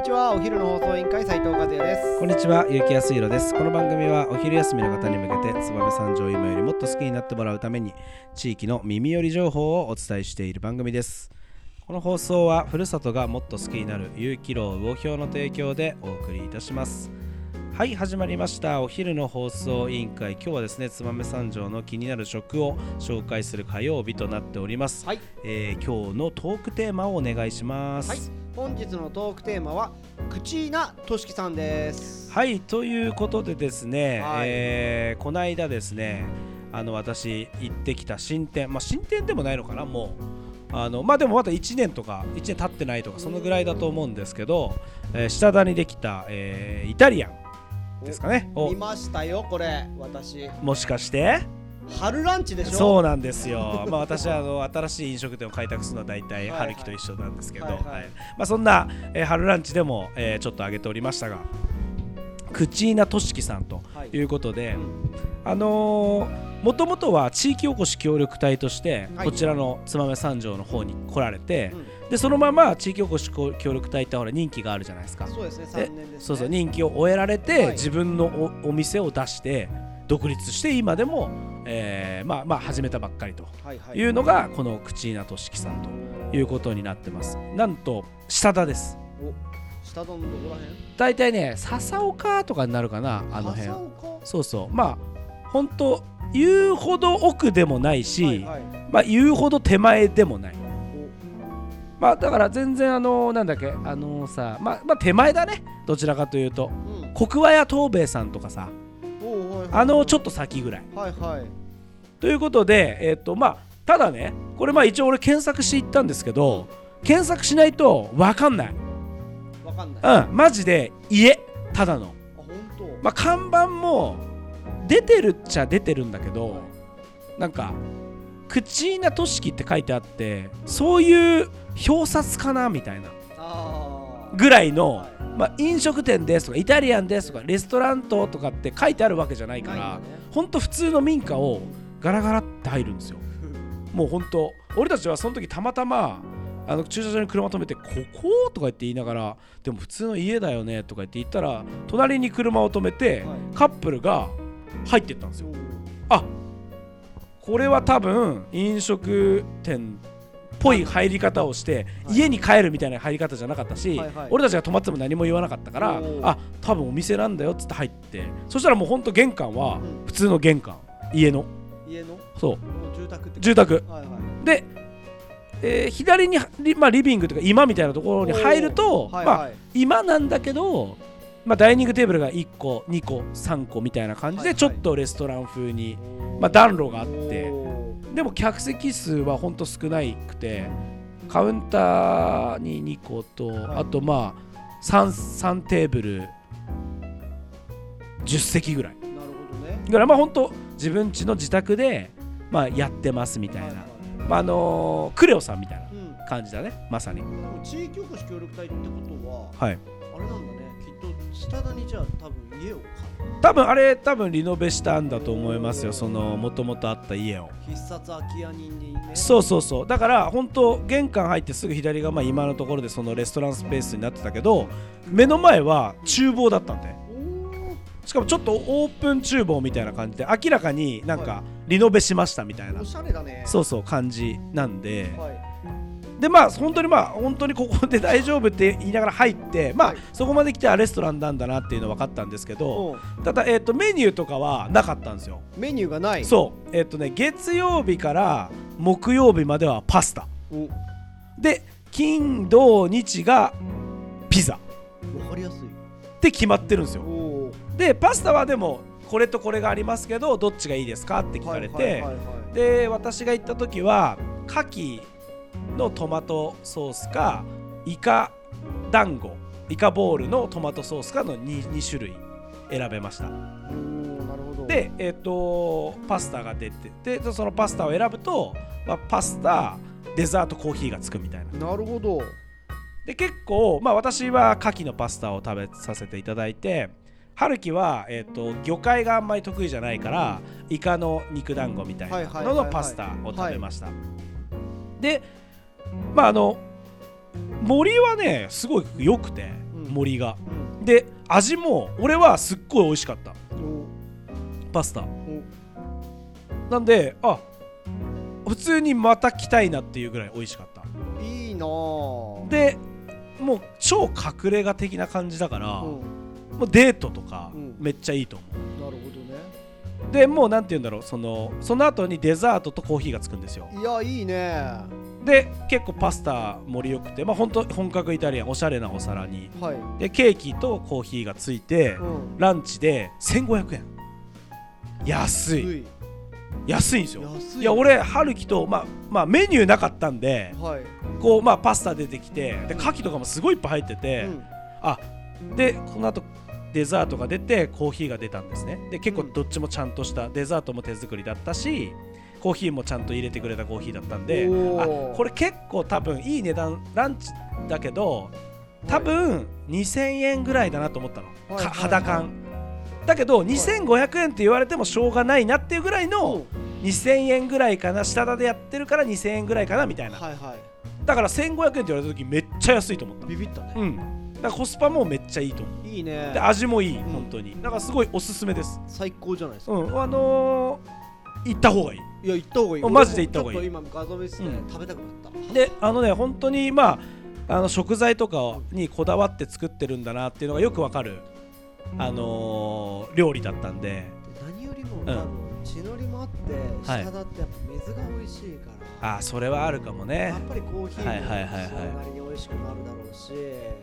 にちはお昼の放送委員会斉藤和也ですこんにちは、ゆうきやすいろです。この番組はお昼休みの方に向けて、燕三条を今よりもっと好きになってもらうために、地域の耳寄り情報をお伝えしている番組です。この放送は、ふるさとがもっと好きになる有機楼魚評の提供でお送りいたします。はい、始まりました。お昼の放送委員会。今日はですね、燕三条の気になる食を紹介する火曜日となっております。はい、えー今日のトークテーマをお願いします。はい、本日のトークテーマはクチーナとしきさんです。はいということでですね、はい。えーこの間ですねあの私行ってきた新店まあ新店でもないのかなもう。あのまあでもまだ1年とか1年経ってないとかそのぐらいだと思うんですけど、えー下田にできた、えーイタリアンですかね。を見ましたよこれ私。もしかして？春ランチでしょ？そうなんですよ、まあ、私はあの新しい飲食店を開拓するのは大体はい。春樹と一緒なんですけど、はいはい。はい。まあ、そんな、えー春ランチでも、えーちょっと挙げておりましたがクチーナとしきさんとはい。いうことで、うんあのもともとは地域おこし協力隊としてはい。こちらの燕三条の方に来られて、うん。でそのまま地域おこし協力隊ってほら任期があるじゃないですか。そうですねで3年ですね。そうそう任期を終えられて、はい。自分のおお店を出して独立して今でも、えーまあまあ始めたばっかりとはいうのがこのクチーナとしきさんということになってます。なんと下田です。お下どんどこら辺？大体ね笹岡とかになるかなあの辺。そうそう。まあ本当言うほど奥でもないし、はいはい。まあ言うほど手前でもない。お。まあだから全然あのなんだっけあのさまあまあ手前だね。どちらかというと。うん。国和屋東兵衛さんとかさ。あのちょっと先ぐらい。はいはいということでえっ、とまあただねこれまあ一応俺検索していったんですけど検索しないと分かんない。わかんない。あうんマジで家ただの。本当？まあ看板も出てるっちゃ出てるんだけど、なんか「クチーナとしき」って書いてあってそういう表札かなみたいな。ああぐらいの、はい。まあ、飲食店ですとかイタリアンですとかレストラントとかって書いてあるわけじゃないからないんだね。ほんと普通の民家をガラガラって入るんですよ。もうほんと俺たちはその時たまたまあの駐車場に車止めて「ここ?」とか言って言いながら「でも普通の家だよね」とか言って言ったら隣に車を止めて、はい。カップルが入ってったんですよ。おあこれは多分飲食店っぽい入り方をして、はい。家に帰るみたいな入り方じゃなかったし、はいはい。俺たちが泊まっても何も言わなかったからあ多分お店なんだよっつって入ってそしたらもうほんと玄関はうん。普通の玄関。家の家の？そう。住宅住宅。はいはい。で、えー左にリ,、まあ、リビングというか今みたいなところに入ると、まあ、はい。はい今なんだけど、まあ、ダイニングテーブルが1個2個3個みたいな感じはいはい。でちょっとレストラン風に、おーまあ暖炉があってでも客席数はほんと少ないくてカウンターに2個と、はい。あとまあ 3, 3テーブル10席ぐらい。なるほどね。だからまあほんと自分家の自宅で、まあ、やってますみたいな、はいはい。まああのークレオさんみたいなうん。感じだねまさに。地域おこし協力隊ってことははい。あれなんだね。きっと下田にじゃあ多分家を多分あれ多分リノベしたんだと思いますよ。そのもともとあった家を。必殺空き家人にねそうそうそう。だから本当玄関入ってすぐ左がまあ今のところでそのレストランスペースになってたけど目の前は厨房だったんでしかもちょっとオープン厨房みたいな感じで明らかになんはかリノベしましたみたいな。おしゃれだね。そうそう感じなんで。はい。でまあ本当にまあ本当にここで大丈夫って言いながら入ってまあはい。そこまで来てはレストランなんだなっていうの分かったんですけどう。んただえっとメニューとかはなかったんですよ。メニューがない。そう。えっとね月曜日から木曜日まではパスタ。で金土日がピザ。かりやすい。って決まってるんですよでパスタはでもこれとこれがありますけどどっちがいいですかって聞かれて、で私が行った時は牡蠣のトマトソースかイカ団子イカボールのトマトソースかの 2, 2種類選べました。おーなるほど。でえっ、とパスタが出てでそのパスタを選ぶと、まあ、パスタデザートコーヒーがつくみたいな。なるほど。で結構、まあ、私は牡蠣のパスタを食べさせていただいて春樹は、えー、と魚介があんまり得意じゃないからイカの肉団子みたいなののパスタを食べました、でまああの森はねすごい良くてうん。森が。うん。で味も俺はすっごい美味しかった。お。パスタ。お。なんであ普通にまた来たいなっていうぐらい美味しかった。いいなぁでもう超隠れ家的な感じだから、うんもうデートとかうん。めっちゃいいと思う、なるほどね。でもうなんて言うんだろうそのその後にデザートとコーヒーがつくんですよ。いやいいね。で結構パスタ盛りよくてまあ本当本格イタリアンおしゃれなお皿に。はい。でケーキとコーヒーがついてうん。ランチで1500円。安い。安い。安いんですよ。いや俺春樹とまあまあメニューなかったんではい。こうまあパスタ出てきてで牡蠣とかもすごいいっぱい入ってて、うん。あでこの後デザートが出てコーヒーが出たんですね。で結構どっちもちゃんとしたデザートも手作りだったしコーヒーもちゃんと入れてくれたコーヒーだったんであこれ結構多分いい値段ランチだけど多分2000円ぐらいだなと思ったの、はいか肌感。だけど2500円って言われてもしょうがないなっていうぐらいの2000円ぐらいかな下田でやってるから2000円ぐらいかなみたいな。はいはだから1500円って言われた時めっちゃ安いと思った。いビビったね。うんだからコスパもめっちゃいいと思う。いいね。で味もいい、ん。本当に。だからすごいおすすめです。最高じゃないですか。うん。あのー、行った方がいい。いや行った方がいい。マジで行った方がいい。俺もちょっと今画像見せてうん。食べたくなった。であのね本当にまああの食材とかにこだわって作ってるんだなっていうのがよくわかるあのー料理だったんで。で何よりもん。多分血のりもあってはい。下だってやっぱ水が美味しいからあーそれはあるかもね。やっぱりコーヒーもはいはいはいはいそれなりに美味しくなるだろうし。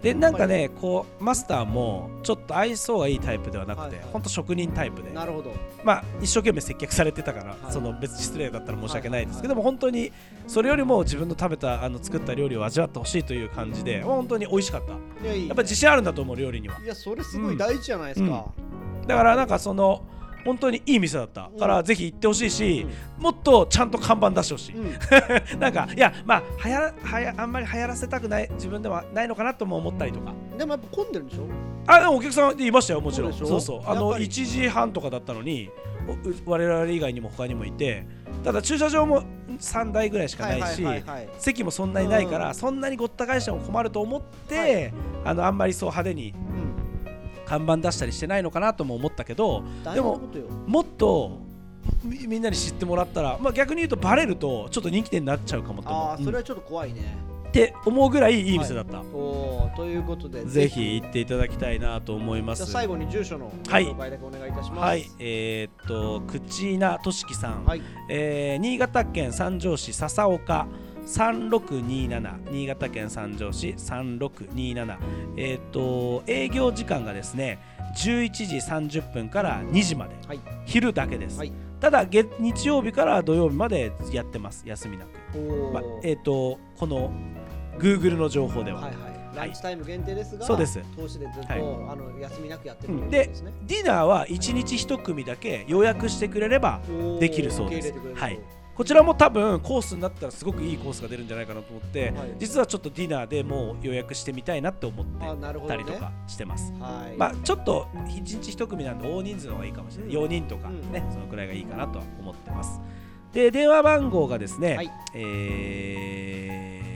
でなんかねこうマスターもちょっと愛想がいいタイプではなくて、はいはい。ほんと職人タイプで。なるほど。まあ一生懸命接客されてたから、はい。その別に失礼だったら申し訳ないですけどはも本当にそれよりも自分の食べたあの作った料理を味わってほしいという感じで本当に美味しかった。やっぱ自信あるんだと思う料理には。いやそれすごい大事じゃないですか。だからなんかその本当にいい店だったから、うん。ぜひ行ってほしいし、もっとちゃんと看板出してほしい、うん。なんかいやまあはやらはやあんまり流行らせたくない自分ではないのかなとも思ったりとか。でもやっぱ混んでるんでしょ？あでもお客さんいましたよもちろん。そうそう。あのやっぱり。1時半とかだったのに我々以外にも他にもいてただ駐車場も3台ぐらいしかないし、席もそんなにないから、うんそんなにごった返しても困ると思って、はい。あのあんまりそう派手にうん看板出したりしてないのかなとも思ったけど大でももっとみみんなに知ってもらったら、まあ、逆に言うとバレるとちょっと人気店になっちゃうかもと思う。ああそれうんはちょっと怖いね。って思うぐらいいい店だった、おーということでぜひ。行っていただきたいなと思います。じゃあ最後に住所のごはい。紹介だけお願いいたします。はい。えーっと口なとしきさん、はい。えー新潟県三条市笹岡3627新潟県三条市3627えーっと営業時間がですね11時30分から2時まで、はい。昼だけです、はい。ただ月日曜日から土曜日までやってます。休みなく、まあえーっとこの Google の情報では、はいはい。ランチタイム限定ですがそうです。投資でずっとはい。あの休みなくやってるんでですね。ディナーは1日1組だけ予約してくれればできるそうです。受け入れてくれるはいこちらも多分コースになったらすごくいいコースが出るんじゃないかなと思って、はい。実はちょっとディナーでもう予約してみたいなって思ってたりとかしてます、はい。まあちょっと1日1組なんで大人数の方がいいかもしれない、うん。4人とかうん。ね、そのくらいがいいかなとは思ってます。で電話番号がですね、はい。えー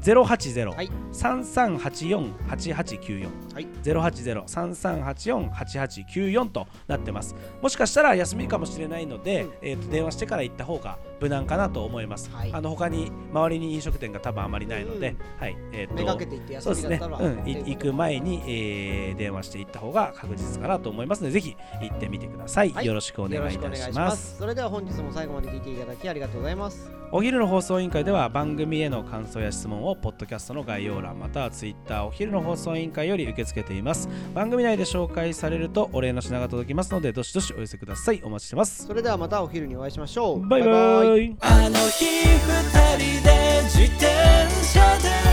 080、はい。3384-8894はい。080-3384-8894となってます。もしかしたら休みかもしれないので、うん。えーと電話してから行った方が無難かなと思います、はい。あの他に周りに飲食店が多分あまりないので、うん。はい。えーとめがけていってそうですね、休みだったらうん、い行く前に、えー電話して行った方が確実かなと思いますのでぜひ行ってみてください、はい。よろしくお願いいたします。それでは本日も最後まで聞いていただきありがとうございます。お昼の放送委員会では番組への感想や質問をポッドキャストの概要欄またはツイッターお昼の放送委員会より受け付けています。番組内で紹介されるとお礼の品が届きますのでどしどしお寄せください。お待ちしてます。それではまたお昼にお会いしましょう。バイバイあの日二人で自転車で